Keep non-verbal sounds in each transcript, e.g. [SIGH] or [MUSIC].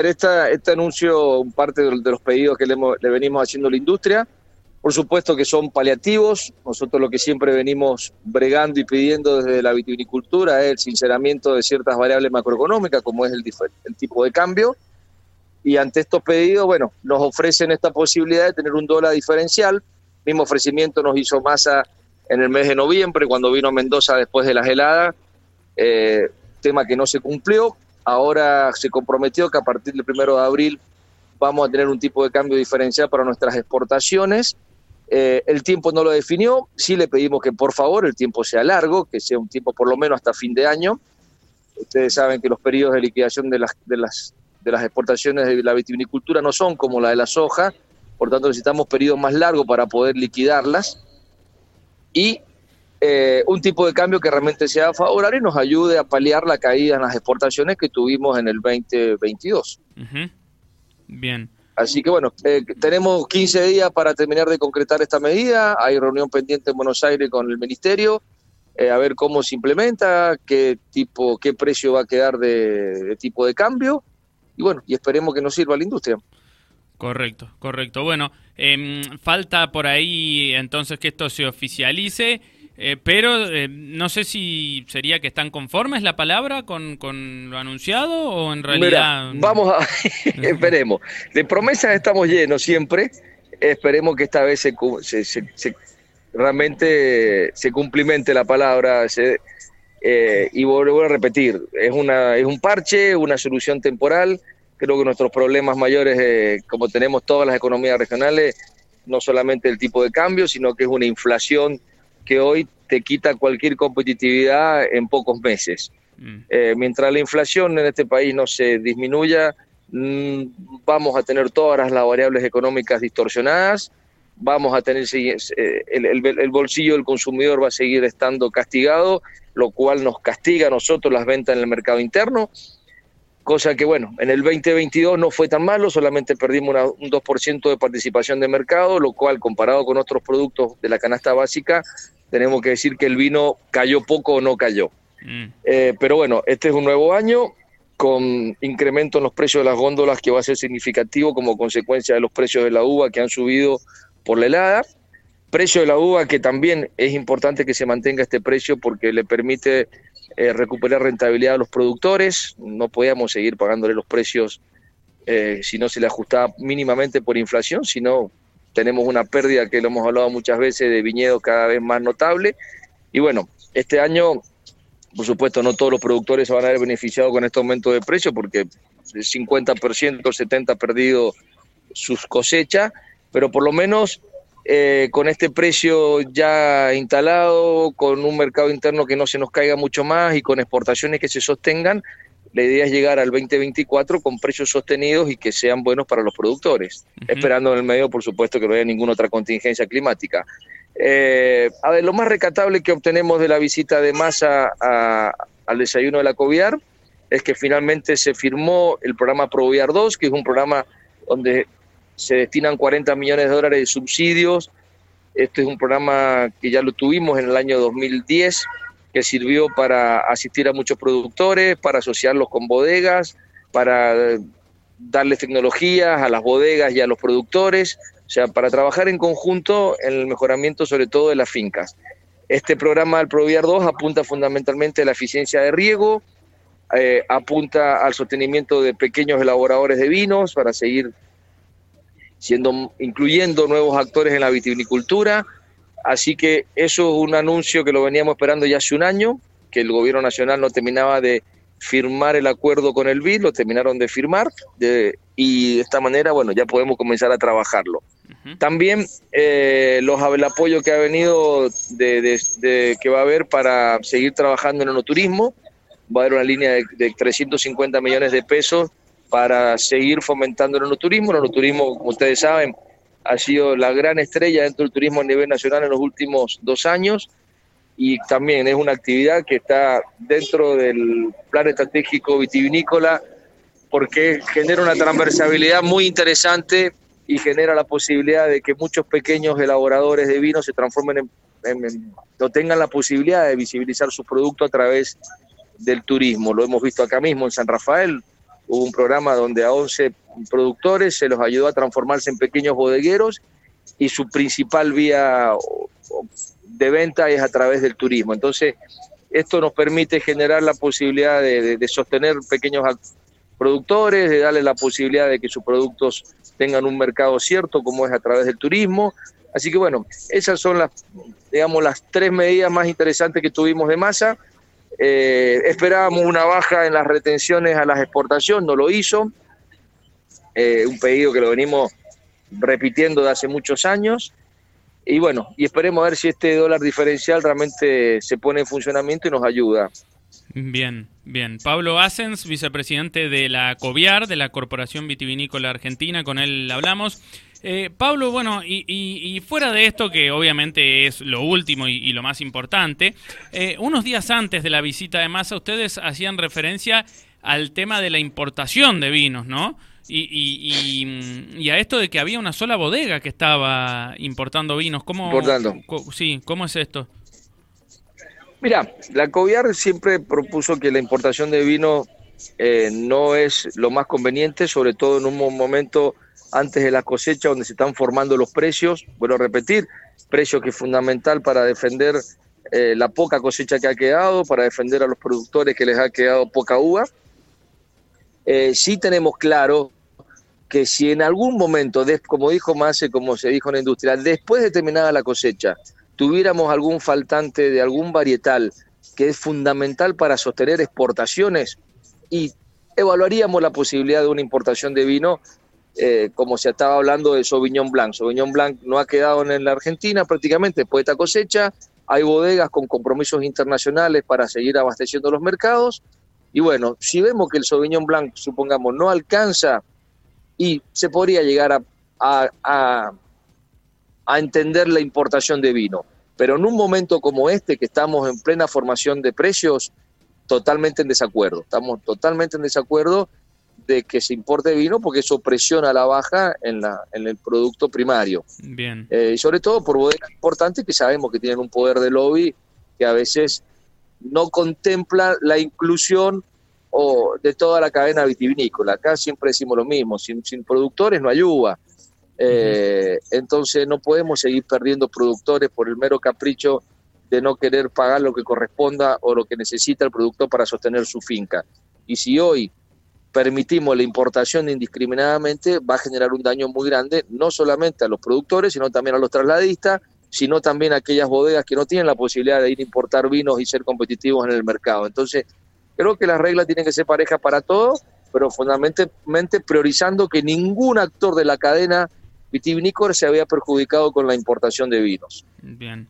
Este anuncio, parte de, los pedidos que le, venimos haciendo a la industria, por supuesto que son paliativos. Nosotros lo que siempre venimos bregando y pidiendo desde la vitivinicultura es el sinceramiento de ciertas variables macroeconómicas, como es el, el tipo de cambio. Y ante estos pedidos, bueno, nos ofrecen esta posibilidad de tener un dólar diferencial. Mismo ofrecimiento nos hizo Massa en el mes de noviembre, cuando vino a Mendoza después de las heladas, eh, tema que no se cumplió. Ahora se comprometió que a partir del primero de abril vamos a tener un tipo de cambio diferencial para nuestras exportaciones eh, el tiempo no lo definió, sí le pedimos que por favor el tiempo sea largo, que sea un tiempo por lo menos hasta fin de año. Ustedes saben que los periodos de liquidación de las, de las, exportaciones de la vitivinicultura no son como la de la soja, por tanto necesitamos periodos más largos para poder liquidarlas. Y eh, un tipo de cambio que realmente sea favorable y nos ayude a paliar la caída en las exportaciones que tuvimos en el 2022. Bien. Así que bueno, eh, tenemos 15 días para terminar de concretar esta medida. Hay reunión pendiente en Buenos Aires con el Ministerio, eh, a ver cómo se implementa, qué tipo, qué precio va a quedar de, tipo de cambio. Y bueno, y esperemos que nos sirva a la industria. Correcto, correcto. Bueno, em, falta por ahí entonces que esto se oficialice. Eh, pero eh, no sé si sería que están conformes la palabra con, lo anunciado o en realidad... vamos a... [LAUGHS] esperemos. De promesas estamos llenos siempre. Esperemos que esta vez se, se, realmente se cumplimente la palabra. Eh, y vuelvo a repetir, es, una, es un parche, una solución temporal. Creo que nuestros problemas mayores, como tenemos todas las economías regionales, no solamente el tipo de cambio, sino que es una inflación que hoy te quita cualquier competitividad en pocos meses. Mm. Eh, mientras la inflación en este país no se disminuya, mm, vamos a tener todas las variables económicas distorsionadas, vamos a tener eh, el, bolsillo del consumidor va a seguir estando castigado, lo cual nos castiga a nosotros las ventas en el mercado interno, cosa que bueno, en el 2022 no fue tan malo, solamente perdimos un 2% de participación de mercado, lo cual comparado con otros productos de la canasta básica tenemos que decir que el vino cayó poco o no cayó. Mm. Eh, pero bueno, este es un nuevo año con incremento en los precios de las góndolas que va a ser significativo como consecuencia de los precios de la uva que han subido por la helada. Precio de la uva que también es importante que se mantenga este precio porque le permite eh, recuperar rentabilidad a los productores. No podíamos seguir pagándole los precios eh, si no se le ajustaba mínimamente por inflación, sino tenemos una pérdida que lo hemos hablado muchas veces de viñedos cada vez más notable. Y bueno, este año, por supuesto, no todos los productores se van a ver beneficiado con este aumento de precio porque el 50%, 70% ha perdido sus cosechas, pero por lo menos eh, con este precio ya instalado, con un mercado interno que no se nos caiga mucho más y con exportaciones que se sostengan, la idea es llegar al 2024 con precios sostenidos y que sean buenos para los productores, esperando en el medio, por supuesto, que no haya ninguna otra contingencia climática. Eh, a ver, lo más recatable que obtenemos de la visita de masa al desayuno de la COVIAR es que finalmente se firmó el programa ProViar 2, que es un programa donde se destinan 40 millones de dólares de subsidios. Este es un programa que ya lo tuvimos en el año 2010 que sirvió para asistir a muchos productores, para asociarlos con bodegas, para darles tecnologías a las bodegas y a los productores, o sea, para trabajar en conjunto en el mejoramiento sobre todo de las fincas. Este programa del Proviar 2 apunta fundamentalmente a la eficiencia de riego, eh, apunta al sostenimiento de pequeños elaboradores de vinos para seguir siendo incluyendo nuevos actores en la vitivinicultura, Así que eso es un anuncio que lo veníamos esperando ya hace un año, que el gobierno nacional no terminaba de firmar el acuerdo con el BID, lo terminaron de firmar y de esta manera, bueno, ya podemos comenzar a trabajarlo. También eh, los, el apoyo que ha venido de, que va a haber para seguir trabajando en el turismo, va a haber una línea de, de 350 millones de pesos para seguir fomentando el turismo. El turismo, como ustedes saben, ha sido la gran estrella dentro del turismo a nivel nacional en los últimos dos años y también es una actividad que está dentro del plan estratégico vitivinícola porque genera una transversabilidad muy interesante y genera la posibilidad de que muchos pequeños elaboradores de vino se transformen en, o tengan la posibilidad de visibilizar su producto a través del turismo. Lo hemos visto acá mismo en San Rafael, hubo un programa donde a 11 productores se los ayudó a transformarse en pequeños bodegueros y su principal vía de venta es a través del turismo. Entonces, esto nos permite generar la posibilidad de, sostener pequeños productores, de darle la posibilidad de que sus productos tengan un mercado cierto, como es a través del turismo. Así que bueno, esas son las, digamos, las tres medidas más interesantes que tuvimos de masa. Eh, esperábamos una baja en las retenciones a las exportaciones, no lo hizo. Eh, un pedido que lo venimos repitiendo de hace muchos años. Y bueno, y esperemos a ver si este dólar diferencial realmente se pone en funcionamiento y nos ayuda. Bien, bien. Pablo Asens, vicepresidente de la COVIAR, de la Corporación Vitivinícola Argentina, con él hablamos. Eh, Pablo, bueno, y, fuera de esto, que obviamente es lo último y, lo más importante, eh, unos días antes de la visita de Massa, ustedes hacían referencia al tema de la importación de vinos, ¿no? Y, a esto de que había una sola bodega que estaba importando vinos. ¿Cómo, Importando. sí, ¿cómo es esto? Mira, la COVIAR siempre propuso que la importación de vino eh, no es lo más conveniente, sobre todo en un momento antes de la cosecha donde se están formando los precios. Bueno, repetir, precio que es fundamental para defender eh, la poca cosecha que ha quedado, para defender a los productores que les ha quedado poca uva. Eh, sí tenemos claro que si en algún momento, como dijo Mase, como se dijo en la industria, después de terminada la cosecha, tuviéramos algún faltante de algún varietal que es fundamental para sostener exportaciones y evaluaríamos la posibilidad de una importación de vino, eh, como se estaba hablando de Sauvignon Blanc. Sauvignon Blanc no ha quedado en la Argentina prácticamente después de esta cosecha, hay bodegas con compromisos internacionales para seguir abasteciendo los mercados, y bueno, si vemos que el Sauvignon Blanc, supongamos, no alcanza y se podría llegar a, a, entender la importación de vino. Pero en un momento como este, que estamos en plena formación de precios, totalmente en desacuerdo. Estamos totalmente en desacuerdo de que se importe vino porque eso presiona la baja en, la, en el producto primario. Bien. Eh, sobre todo por bodegas importantes que sabemos que tienen un poder de lobby que a veces no contempla la inclusión o de toda la cadena vitivinícola. Acá siempre decimos lo mismo, sin, productores no hay uva. Eh, entonces no podemos seguir perdiendo productores por el mero capricho de no querer pagar lo que corresponda o lo que necesita el productor para sostener su finca. Y si hoy permitimos la importación indiscriminadamente, va a generar un daño muy grande, no solamente a los productores, sino también a los trasladistas, sino también a aquellas bodegas que no tienen la posibilidad de ir a importar vinos y ser competitivos en el mercado. Entonces, Creo que las reglas tienen que ser parejas para todos, pero fundamentalmente priorizando que ningún actor de la cadena vitivinícola se había perjudicado con la importación de vinos. Bien,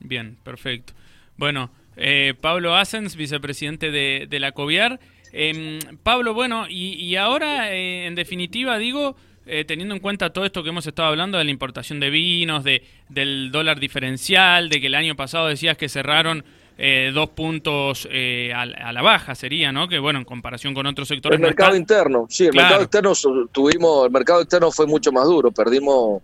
bien, perfecto. Bueno, eh, Pablo Asens, vicepresidente de, la COVIAR. Em, Pablo, bueno, y, ahora, eh, en definitiva, digo, eh, teniendo en cuenta todo esto que hemos estado hablando de la importación de vinos, de, del dólar diferencial, de que el año pasado decías que cerraron eh, dos puntos eh, a, la baja sería, ¿no? Que bueno, en comparación con otros sectores. El mercado interno, sí, el mercado externo tuvimos, el mercado externo fue mucho más duro, perdimos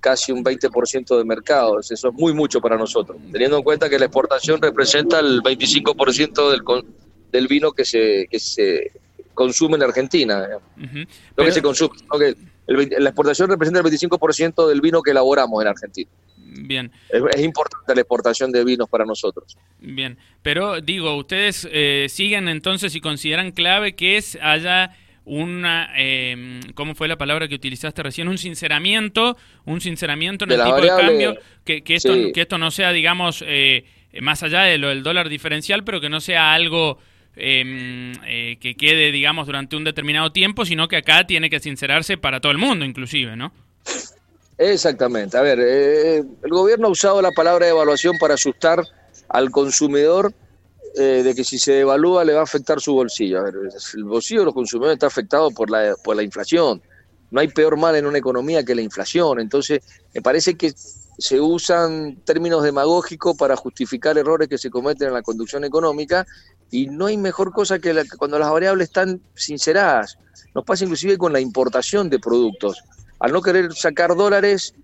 casi un 20% de mercado, eso es muy mucho para nosotros, teniendo en cuenta que la exportación representa el 25% del, del vino que se, que se consume en Argentina, lo que se consume, la exportación representa el 25% del vino que elaboramos en Argentina. Bien. Es, importante la exportación de vinos para nosotros. Bien, pero digo, ustedes eh, siguen entonces y consideran clave que es haya una, eh, ¿cómo fue la palabra que utilizaste recién? Un sinceramiento, un sinceramiento en el tipo de cambio, que, que, esto, que esto no sea, digamos, eh, más allá de lo del dólar diferencial, pero que no sea algo em, eh, que quede, digamos, durante un determinado tiempo, sino que acá tiene que sincerarse para todo el mundo, inclusive, ¿no? Exactamente. A ver, eh, el gobierno ha usado la palabra evaluación para asustar al consumidor eh, de que si se devalúa le va a afectar su bolsillo. A ver, el bolsillo de los consumidores está afectado por la, por la inflación. No hay peor mal en una economía que la inflación. Entonces, me parece que se usan términos demagógicos para justificar errores que se cometen en la conducción económica y no hay mejor cosa que cuando las variables están sinceradas. Nos pasa inclusive con la importación de productos al no querer sacar dólares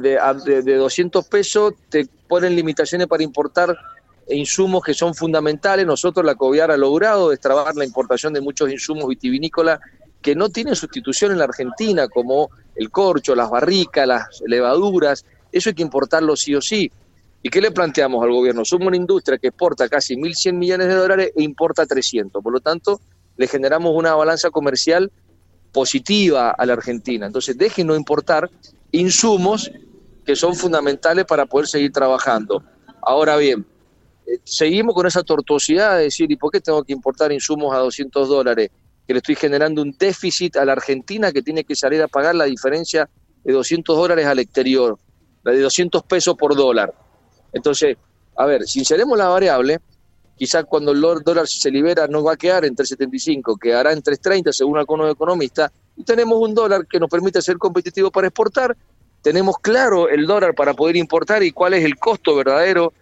de, de, 200 pesos, te ponen limitaciones para importar insumos que son fundamentales. Nosotros, la COVIAR, ha logrado destrabar la importación de muchos insumos vitivinícolas que no tienen sustitución en la Argentina, como el corcho, las barricas, las levaduras. Eso hay que importarlo sí o sí. ¿Y qué le planteamos al gobierno? Somos una industria que exporta casi 1.100 millones de dólares e importa 300. Por lo tanto, le generamos una balanza comercial positiva a la Argentina. Entonces, dejen no importar insumos que son fundamentales para poder seguir trabajando. Ahora bien, eh, seguimos con esa tortuosidad de decir, ¿y por qué tengo que importar insumos a 200 dólares? Que le estoy generando un déficit a la Argentina que tiene que salir a pagar la diferencia de 200 dólares al exterior, la de 200 pesos por dólar. Entonces, a ver, si inseremos la variable, quizás cuando el dólar se libera no va a quedar en 3.75, quedará en 3.30 según algunos economistas, y tenemos un dólar que nos permite ser competitivo para exportar, tenemos claro el dólar para poder importar y cuál es el costo verdadero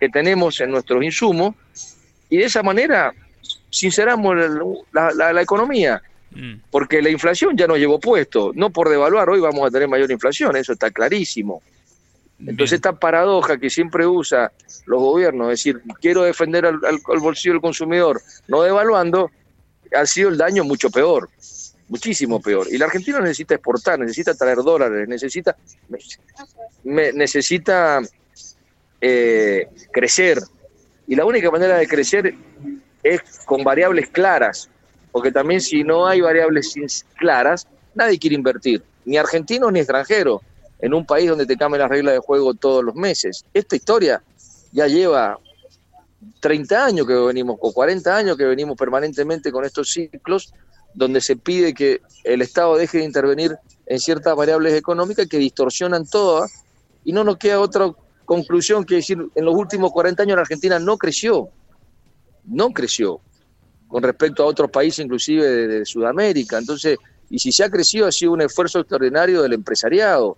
que tenemos en nuestros insumos, y de esa manera sinceramos la, la, economía, mm. porque la inflación ya nos llevó puesto, no por devaluar, hoy vamos a tener mayor inflación, eso está clarísimo. Entonces esta paradoja que siempre usa los gobiernos, es decir, quiero defender al, bolsillo del consumidor, no devaluando, ha sido el daño mucho peor, muchísimo peor. Y la Argentina necesita exportar, necesita traer dólares, necesita, necesita eh, crecer. Y la única manera de crecer es con variables claras, porque también si no hay variables claras, nadie quiere invertir, ni argentinos ni extranjeros en un país donde te cambian las reglas de juego todos los meses. Esta historia ya lleva 30 años que venimos, o 40 años que venimos permanentemente con estos ciclos, donde se pide que el Estado deje de intervenir en ciertas variables económicas que distorsionan todas, y no nos queda otra conclusión que decir, en los últimos 40 años la Argentina no creció, no creció con respecto a otros países, inclusive de Sudamérica. Entonces, y si se ha crecido, ha sido un esfuerzo extraordinario del empresariado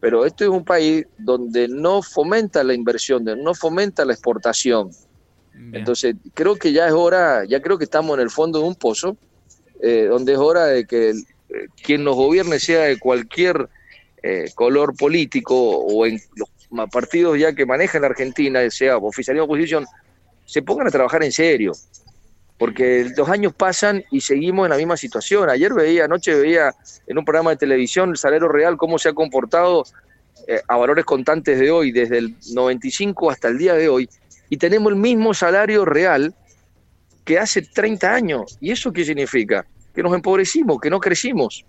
pero esto es un país donde no fomenta la inversión, no fomenta la exportación. Entonces, creo que ya es hora, ya creo que estamos en el fondo de un pozo, eh, donde es hora de que eh, quien nos gobierne sea de cualquier eh, color político o en los partidos ya que manejan la Argentina, sea oficialismo o oposición, se pongan a trabajar en serio porque los años pasan y seguimos en la misma situación. Ayer veía, anoche veía en un programa de televisión el salario real, cómo se ha comportado eh, a valores constantes de hoy, desde el 95 hasta el día de hoy, y tenemos el mismo salario real que hace 30 años. ¿Y eso qué significa? Que nos empobrecimos, que no crecimos.